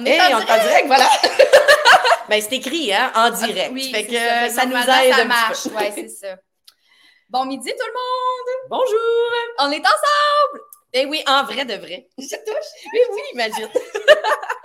On est, en, direct. voilà. ben, c'est écrit, hein, en direct. Oui, fait que ça, nous aide. Ça marche, oui, c'est ça. Bon midi tout le monde! Bonjour! On est ensemble! Eh oui, en vrai de vrai. Je touche? Oui, oui, imagine.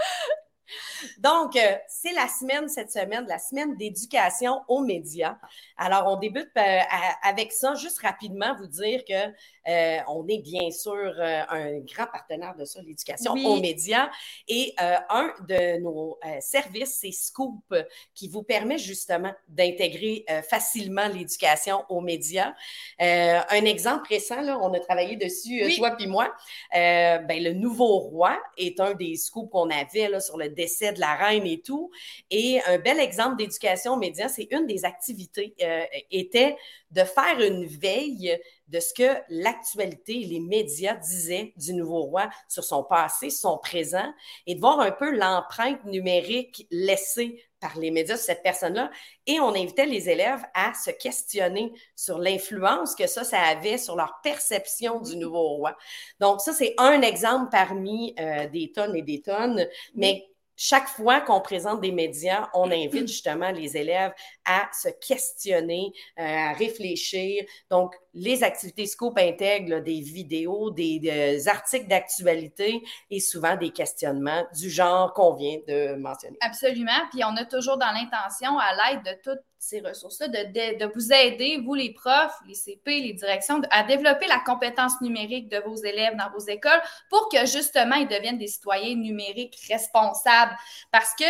Donc, euh, c'est la semaine cette semaine, la semaine d'éducation aux médias. Alors, on débute euh, avec ça, juste rapidement vous dire que euh, on est bien sûr un grand partenaire de ça, l'éducation aux médias. Et un de nos services, c'est Scoop, qui vous permet justement d'intégrer facilement l'éducation aux médias. un exemple récent, là, on a travaillé dessus, toi puis moi. ben, le nouveau roi est un des scoops qu'on avait là, sur le décès de la reine et tout. Et un bel exemple d'éducation aux médias, c'est une des activités, euh, était de faire une veille de ce que l'actualité, les médias disaient du nouveau roi sur son passé, son présent, et de voir un peu l'empreinte numérique laissée par les médias sur cette personne-là. Et on invitait les élèves à se questionner sur l'influence que ça, ça avait sur leur perception du nouveau roi. Donc, ça, c'est un exemple parmi euh, des tonnes et des tonnes, mais chaque fois qu'on présente des médias, on invite justement les élèves à se questionner, euh, à réfléchir. Donc, les activités Scoop intègrent des vidéos, des, articles d'actualité et souvent des questionnements du genre qu'on vient de mentionner. Absolument. Puis on a toujours dans l'intention, à l'aide de toutes ces ressources-là, de, de, vous aider, vous les profs, les CP, les directions, à développer la compétence numérique de vos élèves dans vos écoles pour que justement ils deviennent des citoyens numériques responsables. Parce que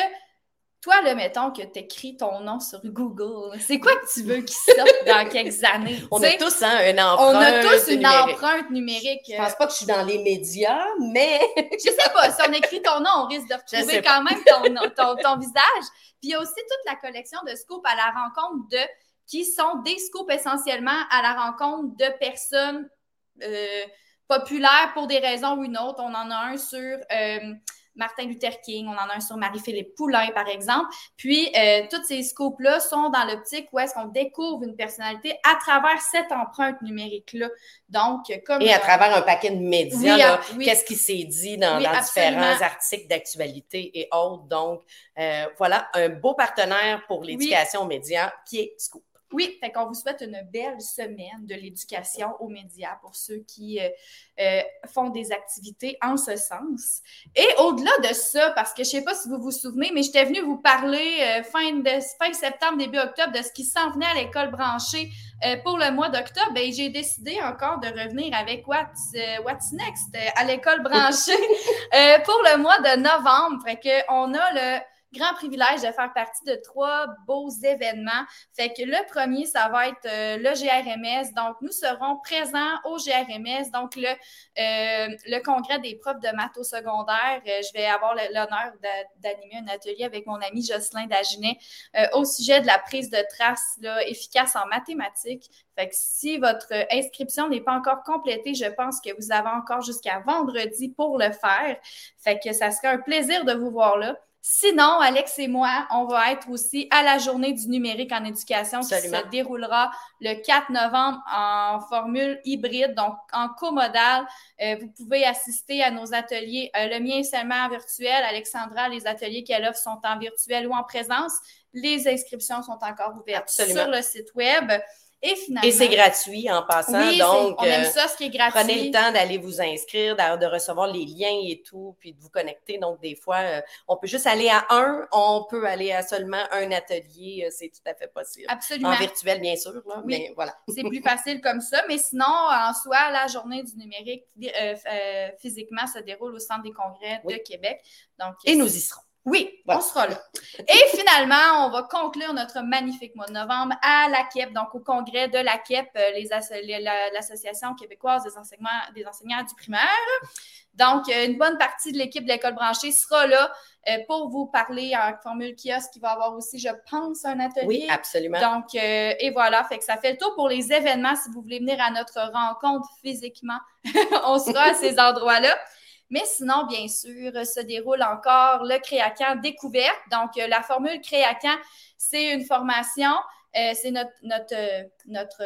toi, le mettons que tu écris ton nom sur Google, c'est quoi que tu veux qu'il sorte dans quelques années? On a tous hein, une empreinte. On a tous une empreinte numérique. Je pense pas que je suis dans les médias, mais. je sais pas. Si on écrit ton nom, on risque de retrouver quand même ton, ton, visage. Puis il y a aussi toute la collection de scoops à la rencontre de qui sont des scoops essentiellement à la rencontre de personnes euh, populaires pour des raisons ou une autre. On en a un sur. Euh, Martin Luther King, on en a un sur Marie-Philippe Poulain, par exemple. Puis, euh, tous ces scopes-là sont dans l'optique où est-ce qu'on découvre une personnalité à travers cette empreinte numérique-là. Donc, comme... Et à travers un paquet de médias, qu'est-ce qui s'est dit dans, différents articles d'actualité et autres. Donc, euh, voilà, un beau partenaire pour l'éducation aux médias qui est Scoop. Oui, fait qu'on vous souhaite une belle semaine de l'éducation aux médias pour ceux qui euh, euh, font des activités en ce sens. Et au-delà de ça, parce que je ne sais pas si vous vous souvenez, mais j'étais venue vous parler euh, fin, de, fin septembre, début octobre de ce qui s'en venait à l'école branchée pour le mois d'octobre. Et j'ai décidé encore de revenir avec What's, What's Next à l'école branchée pour le mois de novembre. Fait qu'on a le grand privilège de faire partie de trois beaux événements. Fait que le premier, ça va être euh, le GRMS. Donc, nous serons présents au GRMS, donc le, euh, le congrès des profs de maths au secondaire. Euh, je vais avoir l'honneur d'animer un atelier avec mon ami Jocelyn Daginet au sujet de la prise de traces là, efficace en mathématiques. Fait que si votre inscription n'est pas encore complétée, je pense que vous avez encore jusqu'à vendredi pour le faire. Fait que ça serait un plaisir de vous voir là. Sinon, Alex et moi, on va être aussi à la journée du numérique en éducation qui se déroulera le 4 novembre en formule hybride, donc en comodal. Euh, vous pouvez assister à nos ateliers. Euh, le mien est seulement virtuel. Alexandra, les ateliers qu'elle offre sont en virtuel ou en présence. Les inscriptions sont encore ouvertes sur le site web. Et finalement. Et c'est gratuit en passant. donc, on aime euh, ça, ce qui est gratuit. Prenez le temps d'aller vous inscrire, de recevoir les liens et tout, puis de vous connecter. Donc, des fois, euh, on peut juste aller à un, on peut aller à seulement un atelier. Euh, c'est tout à fait possible. Absolument. En virtuel, bien sûr. mais voilà. c'est plus facile comme ça. Mais sinon, en soi, la journée du numérique physiquement se déroule au Centre des congrès de Québec. Donc, et nous y serons. Oui, on sera là. Et finalement, on va conclure notre magnifique mois de novembre à la KEP, donc au congrès de la KEP, euh, l'Association québécoise des enseignants, des enseignants du primaire. Donc, euh, une bonne partie de l'équipe de l'école branchée sera là euh, pour vous parler en formule kiosque qui va avoir aussi, je pense, un atelier. Oui, absolument. Donc, et voilà, fait que ça fait le tour pour les événements. Si vous voulez venir à notre rencontre physiquement, on sera à ces endroits-là. Mais sinon, bien sûr, se déroule encore le Créacan découverte. Donc, euh, la formule Créacan, c'est une formation, euh, c'est notre, notre, notre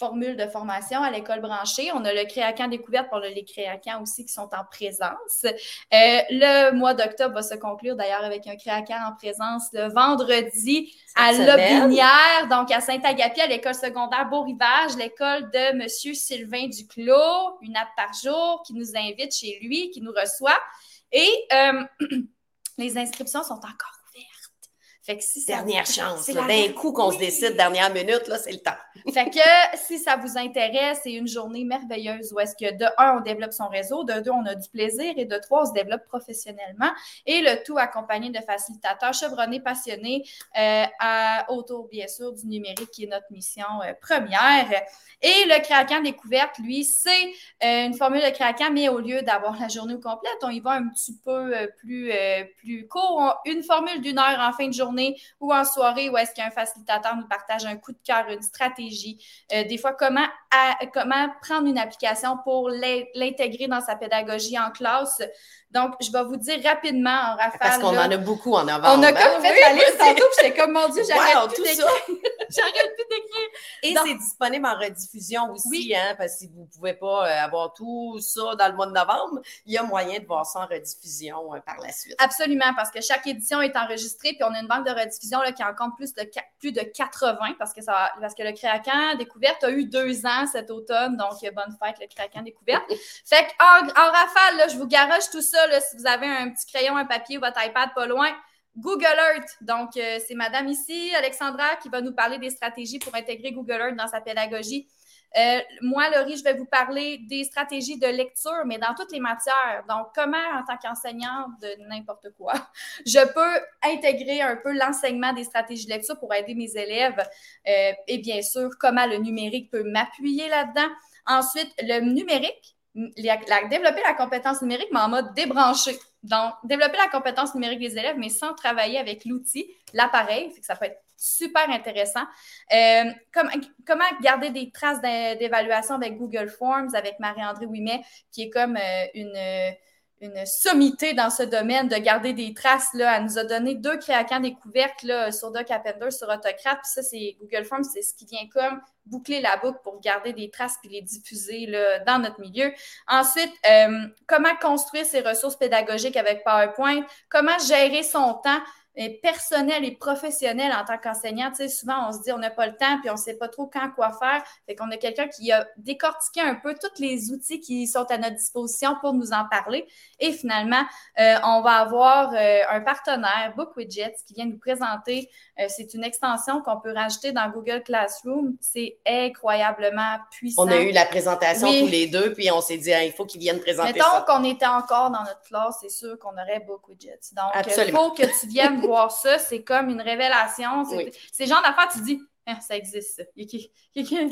formules de formation à l'école branchée. On a le créacan découverte pour les créacans aussi qui sont en présence. Euh, le mois d'octobre va se conclure d'ailleurs avec un créacan en présence le vendredi à Lobinière, donc à Saint-Agapi, à l'école secondaire Beau-Rivage, l'école de M. Sylvain Duclos, une app par jour, qui nous invite chez lui, qui nous reçoit. Et euh, les inscriptions sont encore fait que si Dernière chance. D'un coup qu'on se décide, dernière minute, là, c'est le temps. fait que si ça vous intéresse, c'est une journée merveilleuse où est-ce que de un, on développe son réseau, de deux, on a du plaisir et de trois, on se développe professionnellement. Et le tout accompagné de facilitateurs chevronnés, passionnés euh, autour, bien sûr, du numérique qui est notre mission euh, première. Et le craquant découverte, lui, c'est euh, une formule de craquant, mais au lieu d'avoir la journée complète, on y va un petit peu plus, plus court. une formule d'une heure en fin de journée ou en soirée où est-ce qu'un facilitateur nous partage un coup de cœur, une stratégie, euh, des fois comment, comment prendre une application pour l'intégrer dans sa pédagogie en classe. Donc, je vais vous dire rapidement en rafale. Parce qu'on en a beaucoup en avant. On a comme hein? fait la liste tantôt, puis j'étais comme, mon Dieu, j'arrête plus d'écrire. j'arrête plus d'écrire. Et c'est disponible en rediffusion aussi, hein, parce que si vous ne pouvez pas euh, avoir tout ça dans le mois de novembre, il y a moyen de voir ça en rediffusion euh, par la suite. Absolument, parce que chaque édition est enregistrée, puis on a une banque de rediffusion là, qui en compte plus de, plus de 80, parce que, ça, parce que le Créacan Découverte a eu deux ans cet automne, donc bonne fête, le Créacan Découverte. fait qu'en en rafale, là, je vous garoche tout ça si vous avez un petit crayon, un papier ou votre iPad pas loin, Google Earth. Donc, euh, c'est madame ici, Alexandra, qui va nous parler des stratégies pour intégrer Google Earth dans sa pédagogie. Euh, moi, Laurie, je vais vous parler des stratégies de lecture, mais dans toutes les matières. Donc, comment, en tant qu'enseignante de n'importe quoi, je peux intégrer un peu l'enseignement des stratégies de lecture pour aider mes élèves. Euh, et bien sûr, comment le numérique peut m'appuyer là-dedans. Ensuite, le numérique, développer la compétence numérique, mais en mode débranché. Donc, développer la compétence numérique des élèves, mais sans travailler avec l'outil, l'appareil, ça peut être super intéressant. Euh, comment garder des traces d'évaluation avec Google Forms, avec Marie-André Ouimet, qui est comme euh, une une sommité dans ce domaine de garder des traces. Elle nous a donné deux créacans découvertes là, sur Doc Appender, sur Autocrat. Puis ça, c'est Google Forms, c'est ce qui vient comme boucler la boucle pour garder des traces puis les diffuser dans notre milieu. Ensuite, euh, comment construire ses ressources pédagogiques avec PowerPoint, comment gérer son temps? Personnel et professionnel en tant qu'enseignant. Tu sais, souvent, on se dit on n'a pas le temps puis on ne sait pas trop quand, quoi faire. Fait qu'on a quelqu'un qui a décortiqué un peu tous les outils qui sont à notre disposition pour nous en parler. Et finalement, euh, on va avoir euh, un partenaire, BookWidgets, qui vient nous présenter. Euh, c'est une extension qu'on peut rajouter dans Google Classroom. C'est incroyablement puissant. On a eu la présentation tous les deux, puis on s'est dit, il faut qu'ils viennent présenter Mettons qu'on était encore dans notre classe, c'est sûr qu'on aurait BookWidgets. Donc, il faut que tu viennes voir ça, c'est comme une révélation. C'est le genre d'affaires, tu dis, ah, ça existe,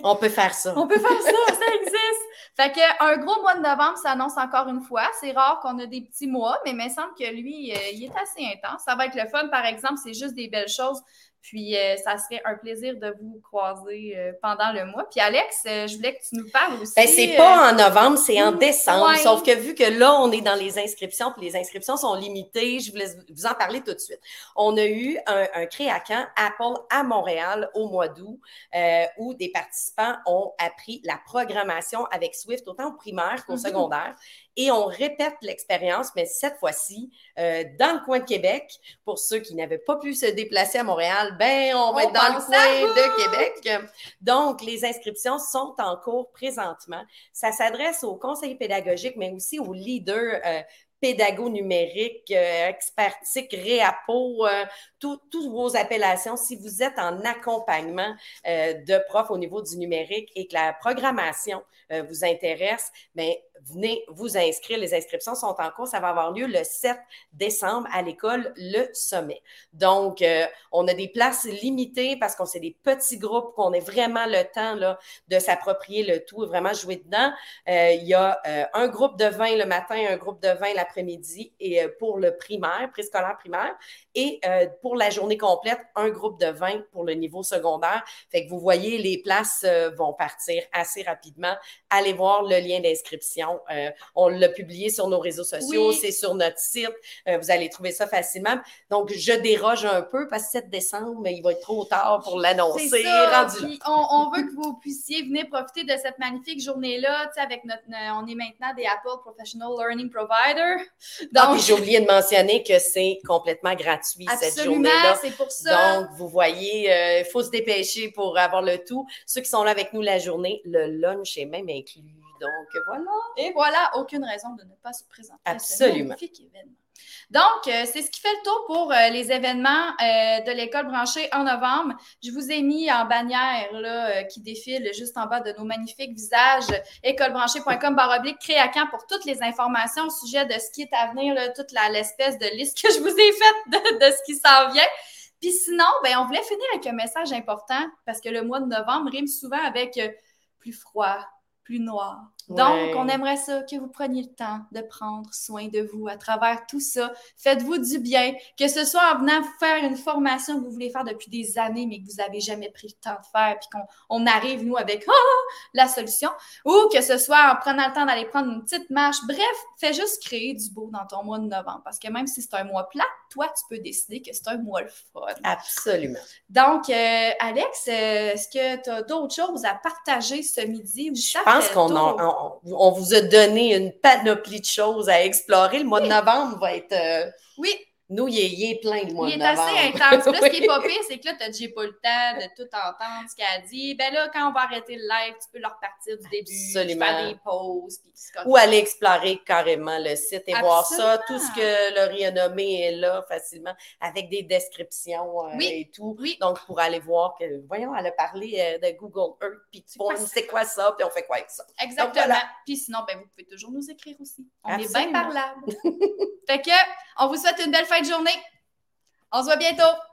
On peut faire ça. On peut faire ça, ça existe. Fait que un gros mois de novembre s'annonce encore une fois. C'est rare qu'on a des petits mois, mais il me semble que lui, euh, il est assez intense. Ça va être le fun, par exemple, c'est juste des belles choses. Puis, euh, ça serait un plaisir de vous croiser euh, pendant le mois. Puis, Alex, euh, je voulais que tu nous parles aussi. Ben, c'est pas en novembre, c'est en décembre. Sauf que vu que là, on est dans les inscriptions, puis les inscriptions sont limitées, je voulais vous en parler tout de suite. On a eu un, un créacan Apple à Montréal au mois d'août, où des participants ont appris la programmation avec Swift, autant au primaire qu'au mm-hmm. secondaire et on répète l'expérience, mais cette fois-ci euh, dans le coin de Québec. Pour ceux qui n'avaient pas pu se déplacer à Montréal, ben on va être dans le coin de Québec. Donc, les inscriptions sont en cours présentement. Ça s'adresse aux conseillers pédagogiques, mais aussi aux leaders euh, pédago numérique, euh, expertique, réapo, euh, toutes vos appellations. Si vous êtes en accompagnement euh, de profs au niveau du numérique et que la programmation vous intéresse, bien, venez vous inscrire. Les inscriptions sont en cours. Ça va avoir lieu le 7 décembre à l'école Le Sommet. Donc, on a des places limitées parce qu'on c'est des petits groupes, qu'on ait vraiment le temps de s'approprier le tout et vraiment jouer dedans. il y a un groupe de 20 le matin, un groupe de 20 l'après-midi pour le primaire, préscolaire primaire. Et pour la journée complète, un groupe de 20 pour le niveau secondaire. Fait que vous voyez, les places euh, vont partir assez rapidement. Allez voir le lien d'inscription Euh, on l'a publié sur nos réseaux sociaux, c'est sur notre site. Euh, vous allez trouver ça facilement. Donc, je déroge un peu parce que 7 décembre, mais il va être trop tard pour l'annoncer. On, on, veut que vous puissiez venir profiter de cette magnifique journée-là. Avec notre, on est maintenant des Apple Professional Learning Provider. Ah, Donc, j'ai oublié de mentionner que c'est complètement gratuit cette journée-là. c'est pour ça. Donc, vous voyez, il faut se dépêcher pour avoir le tout. Ceux qui sont là avec nous la journée, le lunch est même inclus. Donc voilà. Et voilà, aucune raison de ne pas se présenter Absolument. à ce magnifique événement. Donc, euh, c'est ce qui fait le tour pour euh, les événements euh, de l'école branchée en novembre. Je vous ai mis en bannière là, qui défile juste en bas de nos magnifiques visages écolebranchée.com baroblique créacant pour toutes les informations au sujet de ce qui est à venir, là, toute l'espèce de liste que je vous ai faite de, de ce qui s'en vient. Puis sinon, ben, on voulait finir avec un message important parce que le mois de novembre rime souvent avec plus froid, plus noir. Donc, on aimerait ça que vous preniez le temps de prendre soin de vous à travers tout ça. Faites-vous du bien, que ce soit en venant faire une formation que vous voulez faire depuis des années, mais que vous n'avez jamais pris le temps de faire, puis qu'on on arrive, nous, avec ah, la solution, ou que ce soit en prenant le temps d'aller prendre une petite marche. Bref, fais juste créer du beau dans ton mois de novembre, parce que même si c'est un mois plat, toi, tu peux décider que c'est un mois le fun. Absolument. Donc, euh, Alex, euh, est-ce que tu as d'autres choses à partager ce midi? Je pense qu'on on, vous a donné une panoplie de choses à explorer. Le mois de novembre va être. Euh, oui. Nous, il est, plein le mois de novembre. Il est assez intense. Là, ce qui est pas pire, c'est que là, tu déjà pas le temps de tout entendre ce qu'elle a dit. Ben là, quand on va arrêter le live, tu peux leur repartir du début, Absolument. faire des pauses. Ou aller explorer carrément le site et voir ça. Tout ce que Laurie a nommé est là facilement, avec des descriptions euh, et tout. Oui. Donc, pour aller voir que, voyons, elle a parlé euh, de Google Earth, puis tu vois, c'est quoi ça, puis on fait quoi avec ça? Exactement. Puis sinon, ben, vous pouvez toujours nous écrire aussi. On est bien parlable. fait que, on vous souhaite une belle fin de journée. On se voit bientôt.